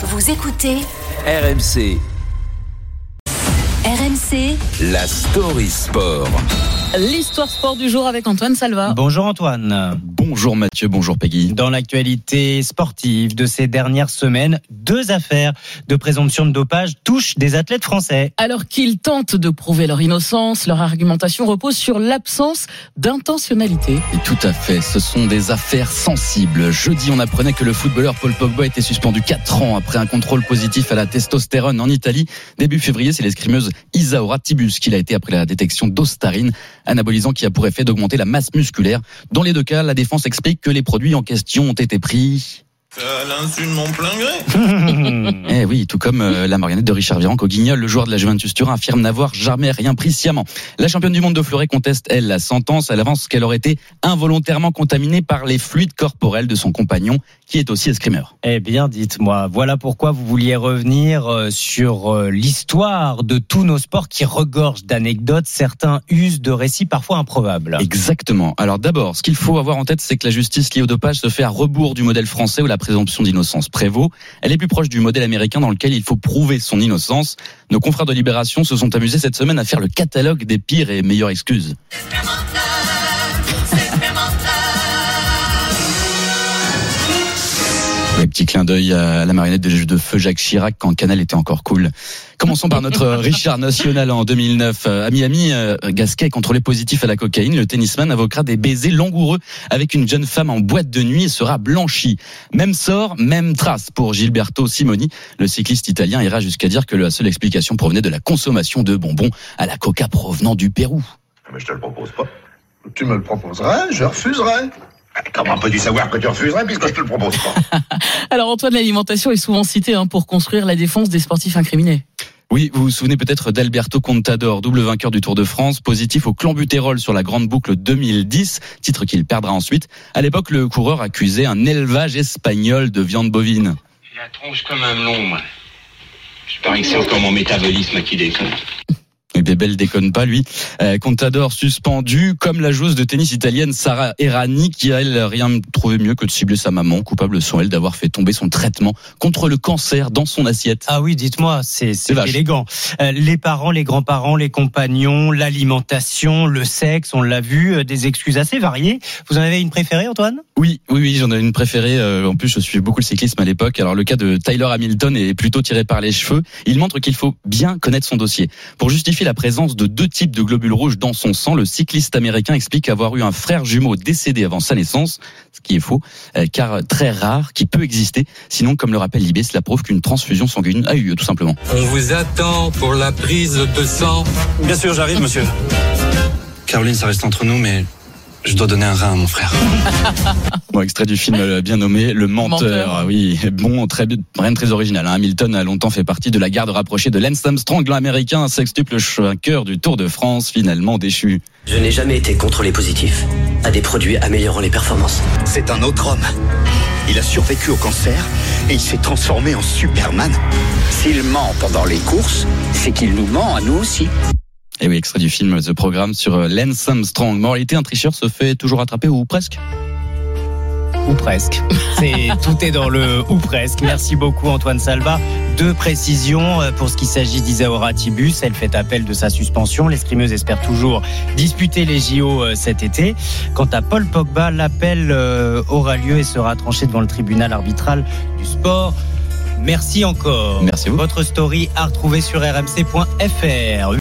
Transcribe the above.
Vous écoutez RMC, RMC la story sport. L'histoire sport du jour avec Antoine Salva. Bonjour Antoine. Bonjour Mathieu, bonjour Peggy. Dans l'actualité sportive de ces dernières semaines, deux affaires de présomption de dopage touchent des athlètes français. Alors qu'ils tentent de prouver leur innocence, leur argumentation repose sur l'absence d'intentionnalité. Et tout à fait, ce sont des affaires sensibles. Jeudi, on apprenait que le footballeur Paul Pogba était suspendu 4 ans après un contrôle positif à la testostérone en Italie. Début février, c'est l'escrimeuse Isaora Tibus qui l'a été après la détection d'ostarine, anabolisant qui a pour effet d'augmenter la masse musculaire. Dans les deux cas, la défense explique que les produits en question ont été pris À l'insu de mon plein gré. Oui, tout comme euh, la marionnette de Richard Virenque au Guignol, le joueur de la Juventus Turin affirme n'avoir jamais rien pris sciemment. La championne du monde de fleuret conteste, elle, la sentence. Elle avance qu'elle aurait été involontairement contaminée par les fluides corporels de son compagnon, qui est aussi escrimeur. Eh bien, dites-moi, voilà pourquoi vous vouliez revenir euh, sur euh, l'histoire de tous nos sports qui regorgent d'anecdotes. Certains usent de récits parfois improbables. Exactement. Alors d'abord, ce qu'il faut avoir en tête, c'est que la justice liée au dopage se fait à rebours du modèle français où la présomption d'innocence prévaut. Elle est plus proche du modèle américain dans lequel il faut prouver son innocence. Nos confrères de Libération se sont amusés cette semaine à faire le catalogue des pires et meilleures excuses. Clins d'œil à la marionnette de, de feu Jacques Chirac quand Canal était encore cool. Commençons par notre Richard National en 2009. Euh, À Miami, euh, Gasquet contrôlé positif à la cocaïne. Le tennisman invoquera des baisers langoureux avec une jeune femme en boîte de nuit et sera blanchi. Même sort, même trace pour Gilberto Simoni. Le cycliste italien ira jusqu'à dire que la seule explication provenait de la consommation de bonbons à la coca provenant du Pérou. Mais je te le propose pas. Tu me le proposerais, je refuserais. Comment peux-tu savoir que tu refuserais puisque je te le propose pas Alors Antoine, l'alimentation est souvent citée hein, pour construire la défense des sportifs incriminés. Oui, vous vous souvenez peut-être d'Alberto Contador, double vainqueur du Tour de France, positif au clenbutérol sur la Grande Boucle 2010, titre qu'il perdra ensuite. À l'époque, le coureur accusait un élevage espagnol de viande bovine. J'ai la tronche comme un melon, moi. Je parie que c'est encore mon métabolisme qui déconne. Et Bébel déconne pas, lui. Euh, Contador suspendu, comme la joueuse de tennis italienne Sarah Errani, qui a, elle, rien trouvé mieux que de cibler sa maman, coupable sont elle d'avoir fait tomber son traitement contre le cancer dans son assiette. Ah oui, dites-moi, c'est élégant. Euh, les parents, les grands-parents, les compagnons, l'alimentation, le sexe, on l'a vu, euh, des excuses assez variées. Vous en avez une préférée, Antoine? Oui, oui, oui, j'en ai une préférée. euh, en plus, je suis beaucoup le cyclisme à l'époque. Alors, le cas de Tyler Hamilton est plutôt tiré par les cheveux. Il montre qu'il faut bien connaître son dossier. Pour justifier la présence de deux types de globules rouges dans son sang, le cycliste américain explique avoir eu un frère jumeau décédé avant sa naissance, ce qui est faux, euh, car très rare, qui peut exister. Sinon, comme le rappelle Libé, cela prouve qu'une transfusion sanguine a eu lieu, tout simplement. On vous attend pour la prise de sang. Bien sûr, j'arrive, monsieur. Caroline, ça reste entre nous, mais je dois donner un rein à mon frère. Bon, extrait du film bien nommé Le Menteur. Menteur. Ah Oui, bon, très, rien de très original. hein. Hamilton a longtemps fait partie de la garde rapprochée de Lance Armstrong, l'américain, un sextuple vainqueur du Tour de France, finalement déchu. Je n'ai jamais été contrôlé positif à des produits améliorant les performances. C'est un autre homme. Il a survécu au cancer et il s'est transformé en Superman. S'il ment pendant les courses, c'est qu'il nous ment à nous aussi. Et oui, extrait du film The Programme sur Lance Armstrong. Moralité, un tricheur se fait toujours attraper ou presque Ou presque. C'est tout est dans le ou presque. Merci beaucoup Antoine Salva. Deux précisions euh, pour ce qui s'agit d'Isaora Tibus. Elle fait appel de sa suspension. L'escrimeuse espère toujours disputer les JO euh, cet été. Quant à Paul Pogba, l'appel euh, aura lieu et sera tranché devant le tribunal arbitral du sport. Merci encore. Merci à vous. Votre story à retrouver sur rmc.fr.